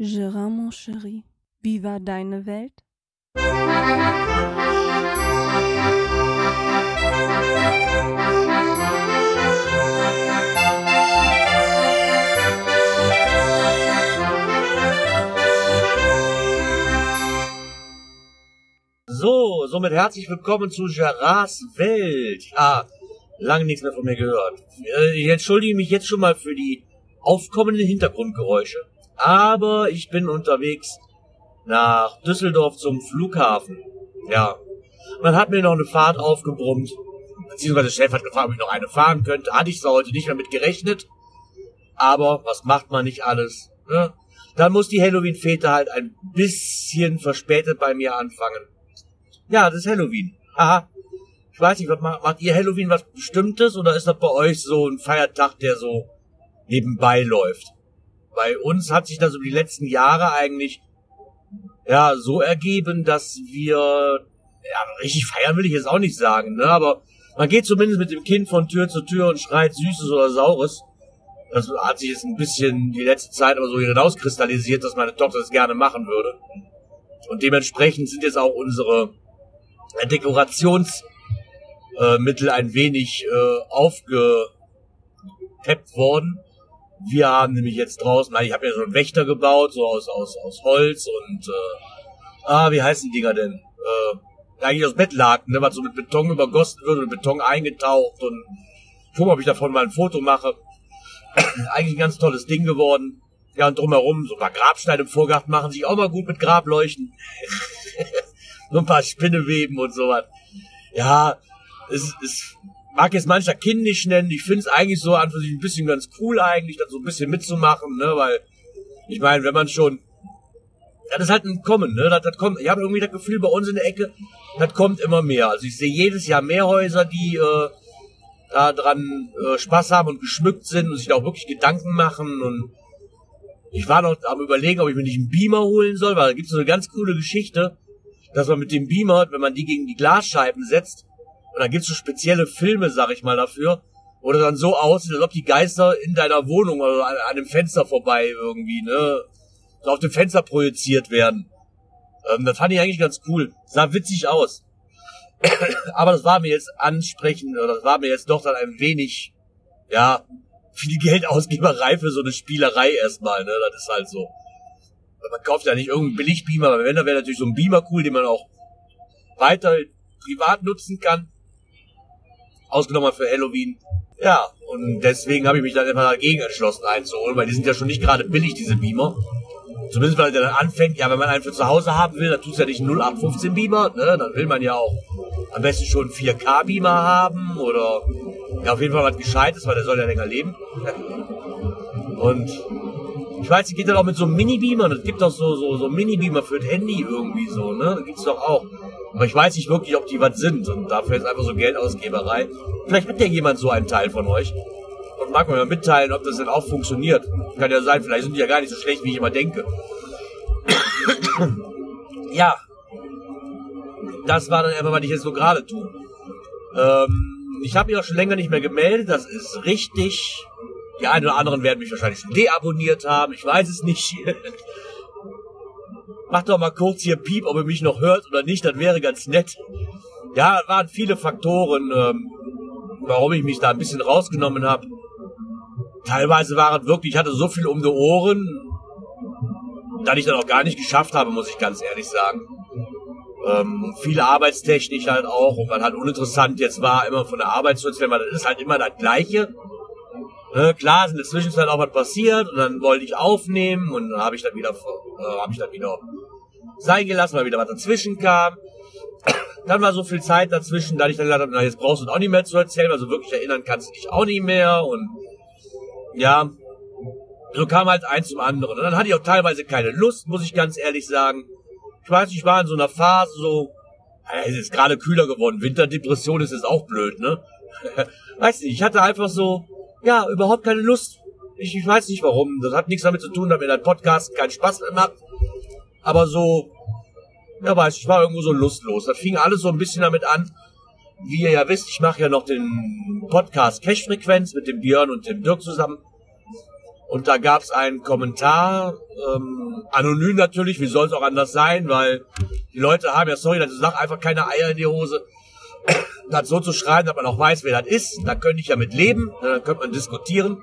Gérard, mon chéri, wie war deine Welt? So, somit herzlich willkommen zu Gerards Welt. Ja, lange nichts mehr von mir gehört. Äh, Ich entschuldige mich jetzt schon mal für die aufkommenden Hintergrundgeräusche. Aber ich bin unterwegs nach Düsseldorf zum Flughafen. Ja, man hat mir noch eine Fahrt aufgebrummt. Beziehungsweise der Chef hat gefragt, ob ich noch eine fahren könnte. Hatte ich zwar heute nicht mehr mit gerechnet. Aber was macht man nicht alles? Ne? Dann muss die Halloween-Fete halt ein bisschen verspätet bei mir anfangen. Ja, das ist Halloween. Haha. Ich weiß nicht, was macht, macht ihr Halloween was Bestimmtes oder ist das bei euch so ein Feiertag, der so nebenbei läuft? Bei uns hat sich das über die letzten Jahre eigentlich ja so ergeben, dass wir ja richtig feiern will ich jetzt auch nicht sagen, ne, aber man geht zumindest mit dem Kind von Tür zu Tür und schreit Süßes oder Saures. Das hat sich jetzt ein bisschen die letzte Zeit aber so hinauskristallisiert, dass meine Tochter das gerne machen würde. Und dementsprechend sind jetzt auch unsere Dekorationsmittel äh, ein wenig äh, aufgepeppt worden. Wir haben nämlich jetzt draußen, ich habe ja so einen Wächter gebaut, so aus, aus, aus Holz und äh, ah, wie heißen die Dinger denn? Äh, eigentlich aus Bettlaken, ne, was so mit Beton übergossen wird und Beton eingetaucht und guck mal, ob ich davon mal ein Foto mache. eigentlich ein ganz tolles Ding geworden. Ja, und drumherum, so ein paar Grabsteine im Vorgarten machen sich auch mal gut mit Grableuchten. so ein paar Spinneweben und sowas. Ja, es, es mag jetzt mancher kindisch nennen. Ich finde es eigentlich so an für sich ein bisschen ganz cool eigentlich, das so ein bisschen mitzumachen, ne, weil ich meine, wenn man schon das ist halt ein Kommen, ne? Das, das kommt, ich habe irgendwie das Gefühl, bei uns in der Ecke, das kommt immer mehr. Also ich sehe jedes Jahr mehr Häuser, die äh, da dran äh, Spaß haben und geschmückt sind und sich da auch wirklich Gedanken machen. Und ich war noch am überlegen, ob ich mir nicht einen Beamer holen soll, weil da gibt es so eine ganz coole Geschichte, dass man mit dem Beamer, wenn man die gegen die Glasscheiben setzt, und dann gibt's so spezielle Filme, sag ich mal, dafür, wo das dann so aussieht, als ob die Geister in deiner Wohnung oder an, an dem Fenster vorbei irgendwie, ne, so auf dem Fenster projiziert werden. Ähm, das fand ich eigentlich ganz cool. Sah witzig aus. Aber das war mir jetzt ansprechend, oder das war mir jetzt doch dann ein wenig, ja, viel Geldausgeberei für so eine Spielerei erstmal, ne, das ist halt so. Man kauft ja nicht irgendeinen Billigbeamer, aber wenn, dann wäre natürlich so ein Beamer cool, den man auch weiter privat nutzen kann. Ausgenommen für Halloween. Ja, und deswegen habe ich mich dann immer dagegen entschlossen einzuholen, weil die sind ja schon nicht gerade billig, diese Beamer. Zumindest weil der dann anfängt, ja, wenn man einen für zu Hause haben will, dann tut's ja nicht einen 0815 Beamer, ne? Dann will man ja auch am besten schon einen 4K Beamer haben oder ja auf jeden Fall was Gescheites, weil der soll ja länger leben. Und ich weiß, die geht dann auch mit so einem Mini-Beamer. Es gibt auch so, so, so Mini-Beamer für das Handy irgendwie so, ne? Das gibt's doch auch. Aber ich weiß nicht wirklich, ob die was sind. Und dafür ist einfach so Geldausgeberei. Vielleicht hat ja jemand so einen Teil von euch. Und mag mir mal mitteilen, ob das denn auch funktioniert. Kann ja sein, vielleicht sind die ja gar nicht so schlecht, wie ich immer denke. ja. Das war dann einfach, was ich jetzt so gerade tue. Ähm, ich habe mich auch schon länger nicht mehr gemeldet. Das ist richtig. Die einen oder anderen werden mich wahrscheinlich schon deabonniert haben. Ich weiß es nicht. Macht doch mal kurz hier Piep, ob ihr mich noch hört oder nicht. Das wäre ganz nett. Ja, waren viele Faktoren, ähm, warum ich mich da ein bisschen rausgenommen habe. Teilweise war es wirklich, ich hatte so viel um die Ohren, dass ich dann auch gar nicht geschafft habe, muss ich ganz ehrlich sagen. Ähm, viele Arbeitstechnik halt auch und was halt uninteressant jetzt war, immer von der Arbeit zu erzählen, weil das ist halt immer das Gleiche. Ne, klar, ist in der Zwischenzeit auch was passiert und dann wollte ich aufnehmen und dann habe ich dann wieder, äh, habe ich dann wieder sein gelassen, weil wieder was dazwischen kam. Dann war so viel Zeit dazwischen, dass ich dann gesagt habe, na, jetzt brauchst du auch nicht mehr zu erzählen, also wirklich erinnern kannst du dich auch nicht mehr und ja, so kam halt eins zum anderen. Und dann hatte ich auch teilweise keine Lust, muss ich ganz ehrlich sagen. Ich weiß, ich war in so einer Phase so, es ist gerade kühler geworden, Winterdepression ist jetzt auch blöd, ne? weiß nicht, ich hatte einfach so, ja, überhaupt keine Lust. Ich, ich weiß nicht warum. Das hat nichts damit zu tun, dass mir dein Podcast keinen Spaß mehr macht. Aber so, ja weiß ich, war irgendwo so lustlos. Das fing alles so ein bisschen damit an. Wie ihr ja wisst, ich mache ja noch den Podcast Cash-Frequenz mit dem Björn und dem Dirk zusammen. Und da gab es einen Kommentar, ähm, anonym natürlich, wie soll es auch anders sein, weil die Leute haben ja, sorry, das sagt einfach keine Eier in die Hose. Das so zu schreiben, dass man auch weiß, wer das ist, da könnte ich ja mit leben, dann könnte man diskutieren.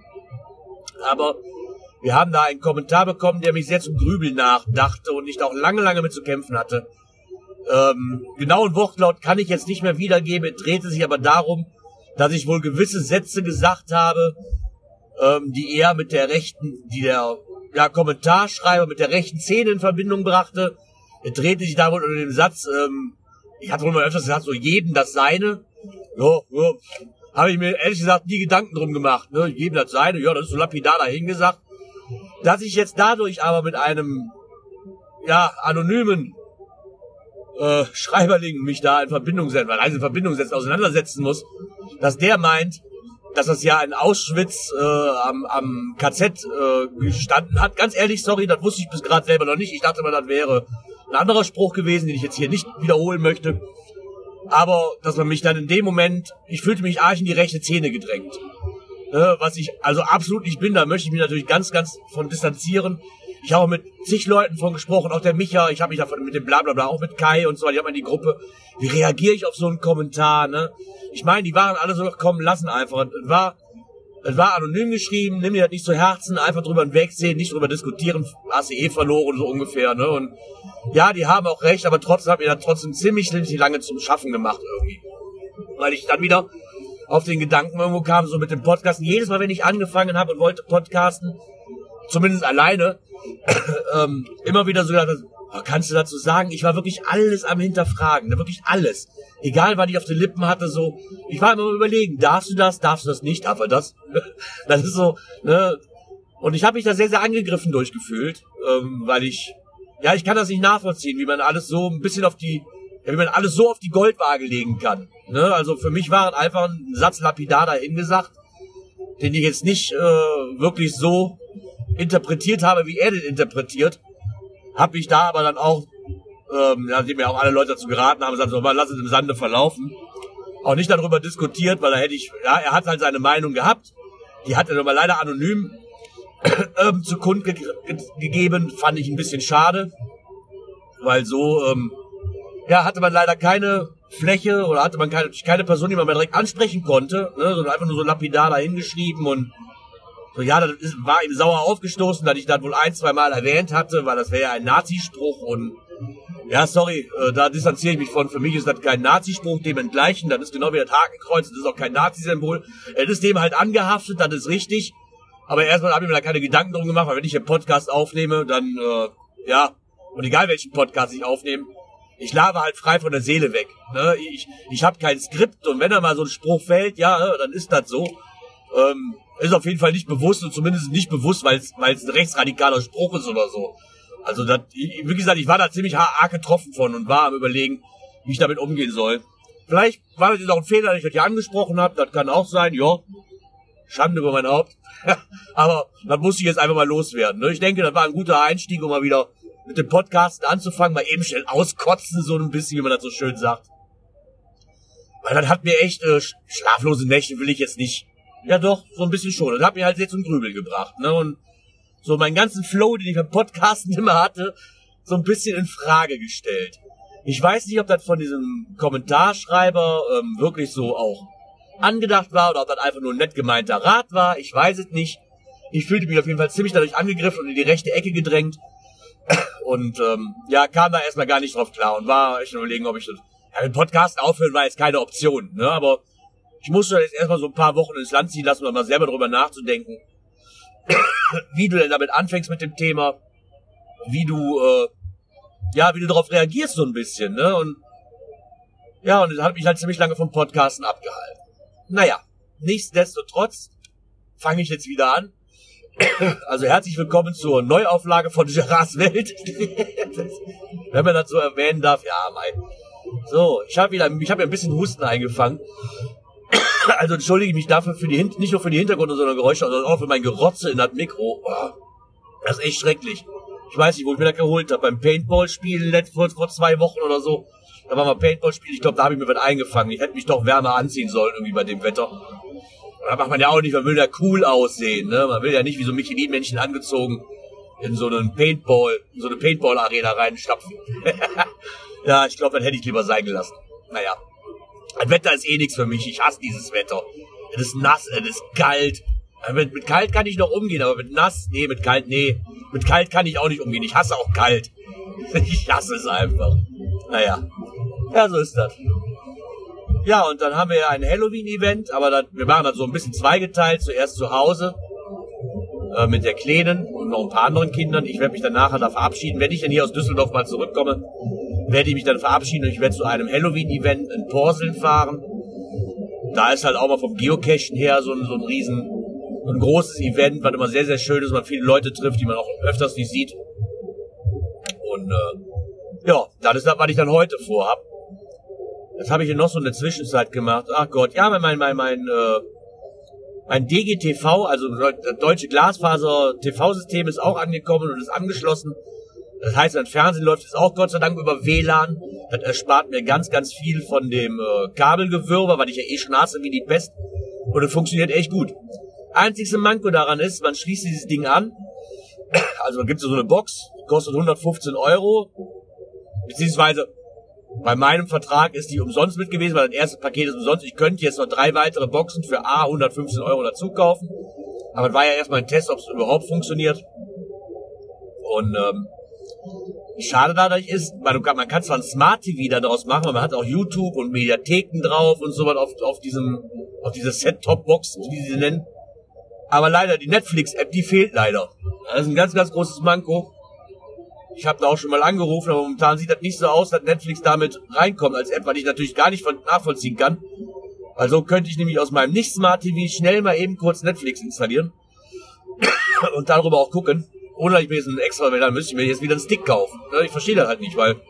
Aber wir haben da einen Kommentar bekommen, der mich sehr zum Grübeln nachdachte und ich da auch lange, lange mit zu kämpfen hatte. Ähm, genauen Wortlaut kann ich jetzt nicht mehr wiedergeben, es drehte sich aber darum, dass ich wohl gewisse Sätze gesagt habe, ähm, die er mit der rechten, die der ja, Kommentarschreiber mit der rechten Szene in Verbindung brachte. Er drehte sich da wohl unter dem Satz, ähm, ich hatte mal öfters gesagt, so jedem das seine. Ja, ja, habe ich mir ehrlich gesagt nie Gedanken drum gemacht. Ne? Jedem das seine, ja, das ist so lapidar dahingesagt. Dass ich jetzt dadurch aber mit einem ja, anonymen äh, Schreiberling mich da in Verbindung setzen, weil also in Verbindung setzen, auseinandersetzen muss, dass der meint, dass das ja in Auschwitz äh, am, am KZ äh, gestanden hat. Ganz ehrlich, sorry, das wusste ich bis gerade selber noch nicht. Ich dachte mal, das wäre ein anderer Spruch gewesen, den ich jetzt hier nicht wiederholen möchte. Aber dass man mich dann in dem Moment, ich fühlte mich arg in die rechte Zähne gedrängt. Ne, was ich also absolut nicht bin, da möchte ich mich natürlich ganz, ganz von distanzieren. Ich habe mit zig Leuten von gesprochen, auch der Micha, ich habe mich davon mit dem Blablabla, auch mit Kai und so, ich habe in die Gruppe. Wie reagiere ich auf so einen Kommentar, ne? Ich meine, die waren alle so kommen lassen einfach. Es war, es war anonym geschrieben, nimm dir das nicht zu Herzen, einfach drüber hinwegsehen, nicht drüber diskutieren, hast du eh verloren, so ungefähr, ne? Und ja, die haben auch recht, aber trotzdem hat mir das trotzdem ziemlich, ziemlich lange zum Schaffen gemacht irgendwie. Weil ich dann wieder auf den Gedanken irgendwo kam, so mit dem Podcasten. Jedes Mal, wenn ich angefangen habe und wollte podcasten, zumindest alleine, ähm, immer wieder so gedacht, oh, kannst du dazu sagen, ich war wirklich alles am Hinterfragen, ne, wirklich alles. Egal, was ich auf den Lippen hatte, so, ich war immer überlegen, darfst du das, darfst du das nicht, darf er das? das ist so, ne, und ich habe mich da sehr, sehr angegriffen durchgefühlt, ähm, weil ich, ja, ich kann das nicht nachvollziehen, wie man alles so ein bisschen auf die, ja, wie man alles so auf die Goldwaage legen kann. Ne? Also für mich war es einfach ein Satz lapidar dahingesagt, den ich jetzt nicht äh, wirklich so interpretiert habe, wie er den interpretiert. Hab ich da aber dann auch, ähm, ja, die mir auch alle Leute dazu geraten haben, gesagt, so, mal lass es im Sande verlaufen. Auch nicht darüber diskutiert, weil da hätte ich, ja, er hat halt seine Meinung gehabt. Die hat er aber leider anonym ähm, zu Kund ge ge gegeben, fand ich ein bisschen schade. Weil so, ähm, ja, hatte man leider keine Fläche oder hatte man keine, keine Person, die man mehr direkt ansprechen konnte, ne, sondern einfach nur so lapidar dahingeschrieben und so, ja, das ist, war ihm sauer aufgestoßen, dass ich das wohl ein, zwei Mal erwähnt hatte, weil das wäre ja ein Nazispruch und ja, sorry, äh, da distanziere ich mich von. Für mich ist das kein Nazispruch, dem entgleichen. Das ist genau wie das Hakenkreuz, das ist auch kein Nazi-Symbol. Es ist dem halt angehaftet, das ist richtig. Aber erstmal habe ich mir da keine Gedanken drum gemacht, weil wenn ich einen Podcast aufnehme, dann, äh, ja, und egal welchen Podcast ich aufnehme, ich labe halt frei von der Seele weg. Ne? Ich, ich habe kein Skript und wenn da mal so ein Spruch fällt, ja, äh, dann ist das so. Ähm, ist auf jeden Fall nicht bewusst und zumindest nicht bewusst, weil es ein rechtsradikaler Spruch ist oder so. Also das, wie gesagt, ich war da ziemlich arg getroffen von und war am überlegen, wie ich damit umgehen soll. Vielleicht war das jetzt auch ein Fehler, dass ich das hier angesprochen habe, das kann auch sein, ja. Schande über mein Haupt. Aber das musste ich jetzt einfach mal loswerden. Ne? Ich denke, das war ein guter Einstieg, um mal wieder mit dem Podcast anzufangen, mal eben schnell auskotzen, so ein bisschen, wie man das so schön sagt. Weil das hat mir echt äh, schlaflose Nächte will ich jetzt nicht. Ja doch, so ein bisschen schon. Das hat mir halt sehr zum Grübeln gebracht. Ne? Und so meinen ganzen Flow, den ich beim Podcasten immer hatte, so ein bisschen in Frage gestellt. Ich weiß nicht, ob das von diesem Kommentarschreiber ähm, wirklich so auch angedacht war oder ob das einfach nur ein nett gemeinter Rat war. Ich weiß es nicht. Ich fühlte mich auf jeden Fall ziemlich dadurch angegriffen und in die rechte Ecke gedrängt. Und ähm, ja, kam da erstmal gar nicht drauf klar und war echt überlegen, ob ich das. Ja, den Podcast aufhören war jetzt keine Option, ne? Aber ich musste jetzt erstmal so ein paar Wochen ins Land ziehen lassen, um mal selber drüber nachzudenken, wie du denn damit anfängst mit dem Thema, wie du, äh, ja, wie du darauf reagierst so ein bisschen, ne? Und ja, und das hat mich halt ziemlich lange vom Podcasten abgehalten. Naja, nichtsdestotrotz fange ich jetzt wieder an. Also herzlich willkommen zur Neuauflage von Gerards Welt. Wenn man das so erwähnen darf, ja, mein. So, ich habe wieder, ich habe ein bisschen Husten eingefangen. Also entschuldige ich mich dafür für die nicht nur für die Hintergründe, sondern Geräusche, sondern auch für mein Gerotze in das Mikro. Oh, das ist echt schrecklich. Ich weiß nicht, wo ich mir das geholt habe. Beim Paintball-Spiel vor, vor zwei Wochen oder so. Da war mal Paintball-Spiel. Ich glaube, da habe ich mir was eingefangen. Ich hätte mich doch wärmer anziehen sollen irgendwie bei dem Wetter. Da macht man ja auch nicht, man will ja cool aussehen, ne? Man will ja nicht wie so Michelin-Männchen angezogen in so einen Paintball, in so eine Paintball-Arena reinstapfen. ja, ich glaube, dann hätte ich lieber sein gelassen. Naja. Das Wetter ist eh nichts für mich. Ich hasse dieses Wetter. Es ist nass, es ist kalt. Mit, mit kalt kann ich noch umgehen, aber mit nass, nee, mit kalt, nee. Mit kalt kann ich auch nicht umgehen. Ich hasse auch kalt. Ich hasse es einfach. Naja. Ja, so ist das. Ja, und dann haben wir ja ein Halloween-Event, aber dann, wir machen das so ein bisschen zweigeteilt. Zuerst zu Hause äh, mit der Kleinen und noch ein paar anderen Kindern. Ich werde mich dann nachher da verabschieden. Wenn ich dann hier aus Düsseldorf mal zurückkomme, werde ich mich dann verabschieden und ich werde zu einem Halloween-Event in Porseln fahren. Da ist halt auch mal vom Geocachen her so ein, so ein riesen, ein großes Event, was immer sehr, sehr schön ist, man viele Leute trifft, die man auch öfters nicht sieht. Und äh, ja, das ist das, was ich dann heute vorhab. Das habe ich hier noch so in der Zwischenzeit gemacht. Ach Gott, ja, mein, mein, mein, äh, mein DGTV, also das deutsche Glasfaser-TV-System ist auch angekommen und ist angeschlossen. Das heißt, mein Fernsehen läuft jetzt auch Gott sei Dank über WLAN. Das erspart mir ganz, ganz viel von dem äh, Kabelgewirber, weil ich ja eh schon hasse wie die Pest. Und es funktioniert echt gut. Einzigste Manko daran ist, man schließt dieses Ding an. Also man gibt so eine Box, kostet 115 Euro. Beziehungsweise bei meinem Vertrag ist die umsonst mit gewesen, weil das erste Paket ist umsonst. Ich könnte jetzt noch drei weitere Boxen für A 115 Euro dazu kaufen. Aber es war ja erstmal ein Test, ob es überhaupt funktioniert. Und ähm, schade dadurch ist, man, kann zwar ein Smart TV daraus machen, aber man hat auch YouTube und Mediatheken drauf und so was auf, auf diesem, auf diese Set-Top-Box, wie sie sie nennen. Aber leider, die Netflix-App, die fehlt leider. Das ist ein ganz, ganz großes Manko. Ich habe da auch schon mal angerufen, aber momentan sieht das nicht so aus, dass Netflix damit reinkommt als App, weil ich natürlich gar nicht nachvollziehen kann. Also könnte ich nämlich aus meinem nicht-Smart TV schnell mal eben kurz Netflix installieren und darüber auch gucken. Ohne dass ich mir jetzt einen extra, dann müsste ich mir jetzt wieder einen Stick kaufen. Ich verstehe das halt nicht, weil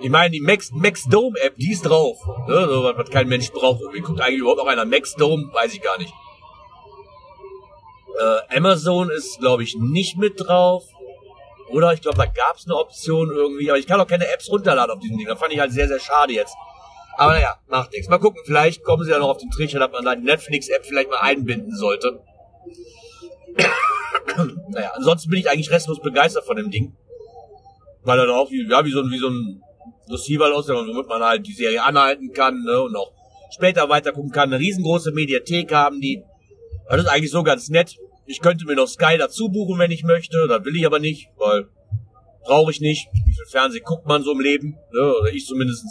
ich meine, die Max, Max Dome App, die ist drauf. Ne? So, was, was kein Mensch braucht. Wie guckt eigentlich überhaupt noch einer Max Dome? Weiß ich gar nicht. Äh, Amazon ist, glaube ich, nicht mit drauf. Oder ich glaube, da gab es eine Option irgendwie. Aber ich kann auch keine Apps runterladen auf diesem Ding. Das fand ich halt sehr, sehr schade jetzt. Aber naja, macht nichts. Mal gucken, vielleicht kommen sie ja noch auf den Trichter, dass man da die Netflix-App vielleicht mal einbinden sollte. naja, ansonsten bin ich eigentlich restlos begeistert von dem Ding. Weil er da auch wie, ja, wie so ein, wie so ein Receiver aussieht, womit man halt die Serie anhalten kann, ne, und auch später weiter gucken kann. Eine riesengroße Mediathek haben die. Das ist eigentlich so ganz nett. Ich könnte mir noch Sky dazu buchen, wenn ich möchte. Das will ich aber nicht, weil brauche ich nicht. Wie viel Fernsehen guckt man so im Leben? Ne? Oder ich zumindest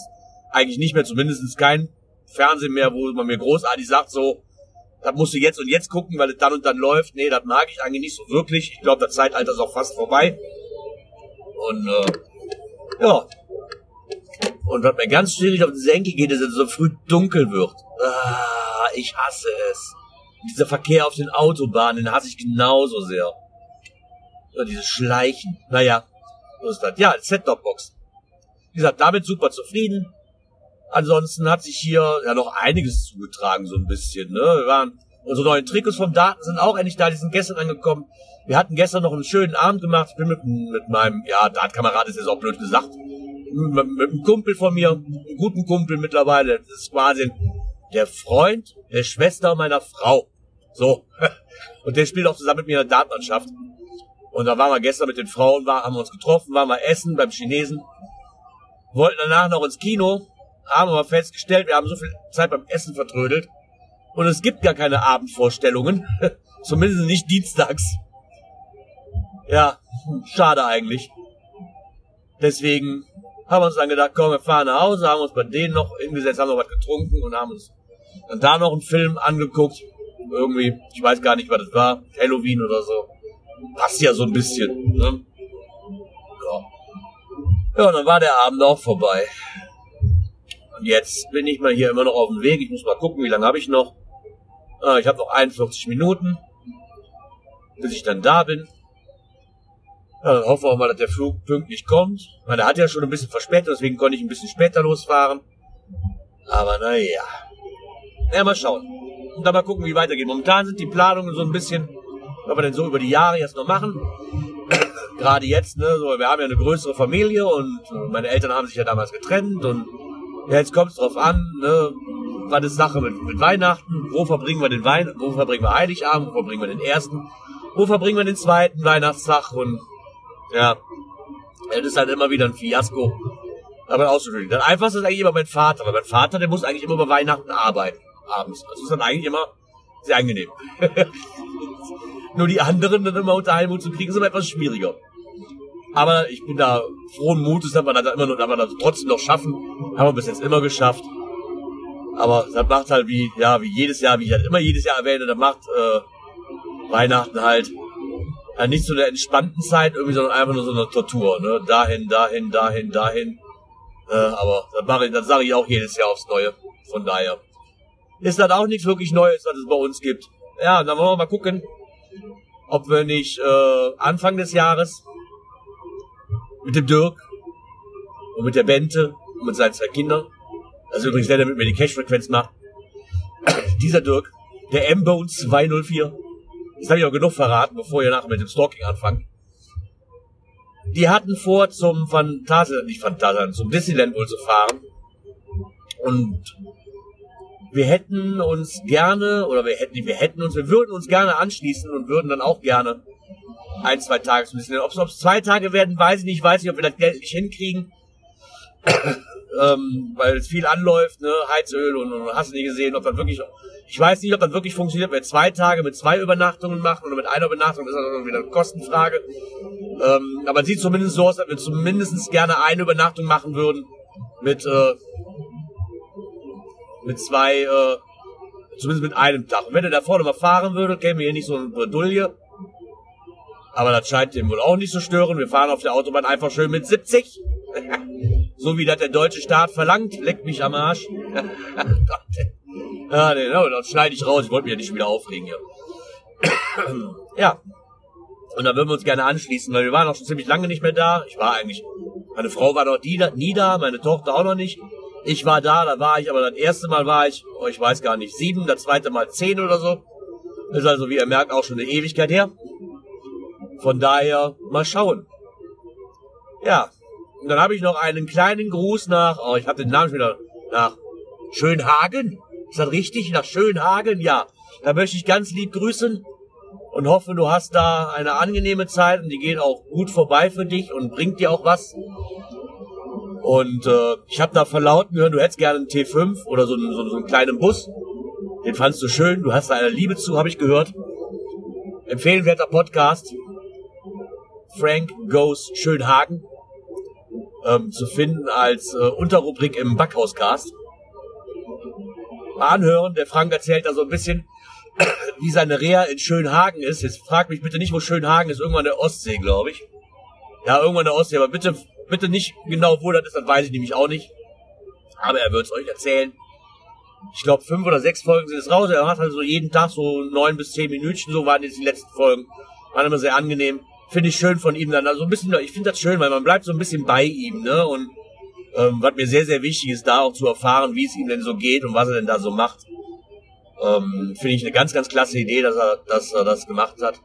eigentlich nicht mehr, zumindest kein Fernsehen mehr, wo man mir großartig sagt, so, das musst du jetzt und jetzt gucken, weil es dann und dann läuft. Nee, das mag ich eigentlich nicht so wirklich. Ich glaube, das Zeitalter ist auch fast vorbei. Und äh, ja. Und was mir ganz schwierig auf die Senke geht, ist, dass es so früh dunkel wird. Ah, ich hasse es. Dieser Verkehr auf den Autobahnen, den hasse ich genauso sehr. Ja, dieses Schleichen. Naja, so ist das. Ja, Set-Top-Box. Wie gesagt, damit super zufrieden. Ansonsten hat sich hier ja noch einiges zugetragen, so ein bisschen. Ne? Wir waren, unsere neuen Trikots vom Daten sind auch endlich da, die sind gestern angekommen. Wir hatten gestern noch einen schönen Abend gemacht. Ich bin mit, mit meinem, ja, Dartkamerad ist jetzt auch blöd gesagt, mit, mit einem Kumpel von mir, einem guten Kumpel mittlerweile. Das ist quasi der Freund der Schwester meiner Frau. So. Und der spielt auch zusammen mit mir in der Dartmannschaft. Und da waren wir gestern mit den Frauen, war, haben wir uns getroffen, waren wir essen beim Chinesen. Wollten danach noch ins Kino, haben aber festgestellt, wir haben so viel Zeit beim Essen vertrödelt. Und es gibt gar keine Abendvorstellungen. Zumindest nicht dienstags. Ja, schade eigentlich. Deswegen haben wir uns dann gedacht, komm, wir fahren nach Hause, haben uns bei denen noch hingesetzt, haben noch was getrunken und haben uns dann da noch einen Film angeguckt. Irgendwie, ich weiß gar nicht, was das war. Halloween oder so. Passt ja so ein bisschen. Ne? Ja. ja, und dann war der Abend auch vorbei. Und jetzt bin ich mal hier immer noch auf dem Weg. Ich muss mal gucken, wie lange habe ich noch. Ah, ich habe noch 41 Minuten, bis ich dann da bin. Hoffen wir auch mal, dass der Flug pünktlich kommt. Meine, der hat ja schon ein bisschen verspätet, deswegen konnte ich ein bisschen später losfahren. Aber naja. Ja, mal schauen. Und dann mal gucken, wie weitergeht. Momentan sind die Planungen so ein bisschen, was wir denn so über die Jahre jetzt noch machen. Gerade jetzt, ne, so, wir haben ja eine größere Familie und meine Eltern haben sich ja damals getrennt und ja, jetzt kommt es drauf an, ne, was ist Sache mit, mit Weihnachten? Wo verbringen wir den Wein, wo verbringen wir Heiligabend? Wo verbringen wir den ersten? Wo verbringen wir den zweiten Weihnachtstag? Und ja, das ist halt immer wieder ein Fiasko. Aber auszudrücken. Das einfachste ist eigentlich immer mein Vater. Weil mein Vater, der muss eigentlich immer über Weihnachten arbeiten. Abends. Das ist dann eigentlich immer sehr angenehm. Nur die anderen dann immer unter Hut zu kriegen, ist immer etwas schwieriger. Aber ich bin da frohen Mutes, dass wir das immer noch, dass wir das trotzdem noch schaffen. Haben wir bis jetzt immer geschafft. Aber das macht halt wie, ja, wie jedes Jahr, wie ich halt immer jedes Jahr erwähne, das macht äh, Weihnachten halt halt nicht so der entspannten Zeit irgendwie, sondern einfach nur so eine Tortur, ne? Dahin, dahin, dahin, dahin. Äh, aber das mache ich, das sage ich auch jedes Jahr aufs Neue. Von daher ist das auch nichts wirklich Neues, was es bei uns gibt. Ja, dann wollen wir mal gucken, ob wir nicht äh, Anfang des Jahres mit dem Dirk. Und mit der Bente. Und mit seinen zwei Kindern, also übrigens der, der mit mir die Cash-Frequenz macht, dieser Dirk, der M-Bone 204, das habe ich auch genug verraten, bevor ihr nachher mit dem Stalking anfangt. Die hatten vor, zum Phantasialand, nicht Phantasialand, zum Disneyland wohl zu fahren. Und wir hätten uns gerne, oder wir hätten, wir hätten uns, wir würden uns gerne anschließen und würden dann auch gerne ein, zwei Tage Disneyland. Ob es zwei Tage werden, weiß ich nicht. Ich weiß nicht, ob wir das Geld nicht hinkriegen. ähm, weil es viel anläuft, ne, Heizöl und, und hast du nicht gesehen, ob das wirklich ich weiß nicht, ob das wirklich funktioniert, wenn wir zwei Tage mit zwei Übernachtungen machen oder mit einer Übernachtung, das ist dann wieder eine Kostenfrage. Ähm, aber es sieht zumindest so aus, dass wir zumindest gerne eine Übernachtung machen würden mit, äh, mit zwei, äh, zumindest mit einem Tag. Und wenn ihr da vorne mal fahren würdet, kämen wir hier nicht so eine Bredouille. Aber das scheint dem wohl auch nicht zu stören. Wir fahren auf der Autobahn einfach schön mit 70. so wie das der deutsche Staat verlangt. Leckt mich am Arsch. Ah, nee, das schneide ich raus. Ich wollte mich ja nicht wieder aufregen hier. ja. Und da würden wir uns gerne anschließen, weil wir waren auch schon ziemlich lange nicht mehr da. Ich war eigentlich, meine Frau war noch nie da, meine Tochter auch noch nicht. Ich war da, da war ich, aber das erste Mal war ich, oh, ich weiß gar nicht, sieben, das zweite Mal zehn oder so. Ist also, wie ihr merkt, auch schon eine Ewigkeit her. Von daher, mal schauen. Ja. Und dann habe ich noch einen kleinen Gruß nach, oh, ich habe den Namen schon wieder, nach Schönhagen. Ist das richtig? Nach Schönhagen? Ja. Da möchte ich ganz lieb grüßen und hoffe, du hast da eine angenehme Zeit und die geht auch gut vorbei für dich und bringt dir auch was. Und äh, ich habe da verlauten hören, du hättest gerne einen T5 oder so einen, so, so einen kleinen Bus. Den fandst du schön, du hast da eine Liebe zu, habe ich gehört. Empfehlenswerter Podcast. Frank Goes Schönhagen. Ähm, zu finden als äh, Unterrubrik im Backhauscast anhören. Der Frank erzählt da so ein bisschen, wie seine Reha in Schönhagen ist. Jetzt frag mich bitte nicht, wo Schönhagen ist. Irgendwann der Ostsee, glaube ich. Ja, irgendwann der Ostsee. Aber bitte, bitte nicht genau, wo das ist. Das weiß ich nämlich auch nicht. Aber er wird es euch erzählen. Ich glaube, fünf oder sechs Folgen sind es raus. Er hat halt so jeden Tag so neun bis zehn Minuten. So waren jetzt die letzten Folgen. Waren immer sehr angenehm. Finde ich schön von ihm dann. Also ein bisschen, ich finde das schön, weil man bleibt so ein bisschen bei ihm, ne? Und ähm, was mir sehr, sehr wichtig ist, da auch zu erfahren, wie es ihm denn so geht und was er denn da so macht. Ähm, Finde ich eine ganz, ganz klasse Idee, dass er, dass er das gemacht hat.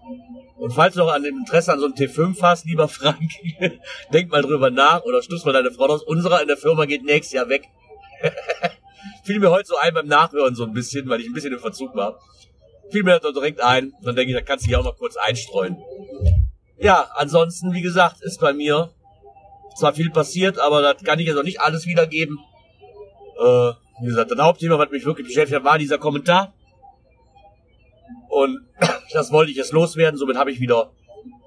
Und falls du noch an dem Interesse an so einem T5 hast, lieber Frank, denk mal drüber nach oder stupst mal deine Frau aus. Unserer in der Firma geht nächstes Jahr weg. Fiel mir heute so ein beim Nachhören so ein bisschen, weil ich ein bisschen im Verzug war. Fiel mir das direkt ein. Dann denke ich, da kannst du dich auch mal kurz einstreuen. Ja, ansonsten, wie gesagt, ist bei mir zwar viel passiert, aber das kann ich jetzt auch nicht alles wiedergeben. Äh, wie gesagt, das Hauptthema, was mich wirklich beschäftigt hat, war dieser Kommentar. Und das wollte ich jetzt loswerden. Somit habe ich wieder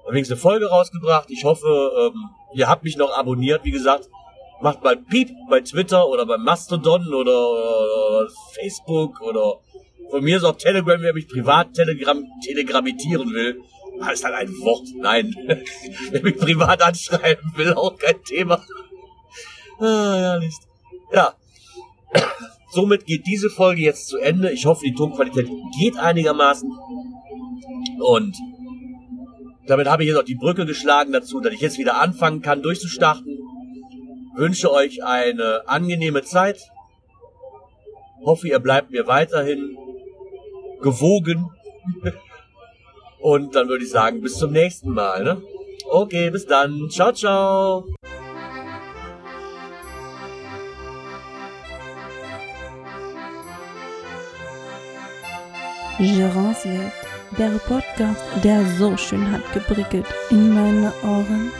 wenigstens eine Folge rausgebracht. Ich hoffe, ähm, ihr habt mich noch abonniert. Wie gesagt, macht mal Piep bei Twitter oder bei Mastodon oder, oder Facebook oder von mir ist auch Telegram, wer mich privat telegram telegramitieren will. Ist halt ein Wort. Nein. Wer mich privat anschreiben will, auch kein Thema. Ah, ja, nicht. Ja. Somit geht diese Folge jetzt zu Ende. Ich hoffe, die Tonqualität geht einigermaßen. Und damit habe ich jetzt auch die Brücke geschlagen dazu, dass ich jetzt wieder anfangen kann, durchzustarten. Wünsche euch eine angenehme Zeit. Hoffe, ihr bleibt mir weiterhin gewogen. Und dann würde ich sagen, bis zum nächsten Mal. Ne? Okay, bis dann. Ciao, ciao. Gerance Welt, der Podcast, der so schön hat geprickelt in meine Ohren.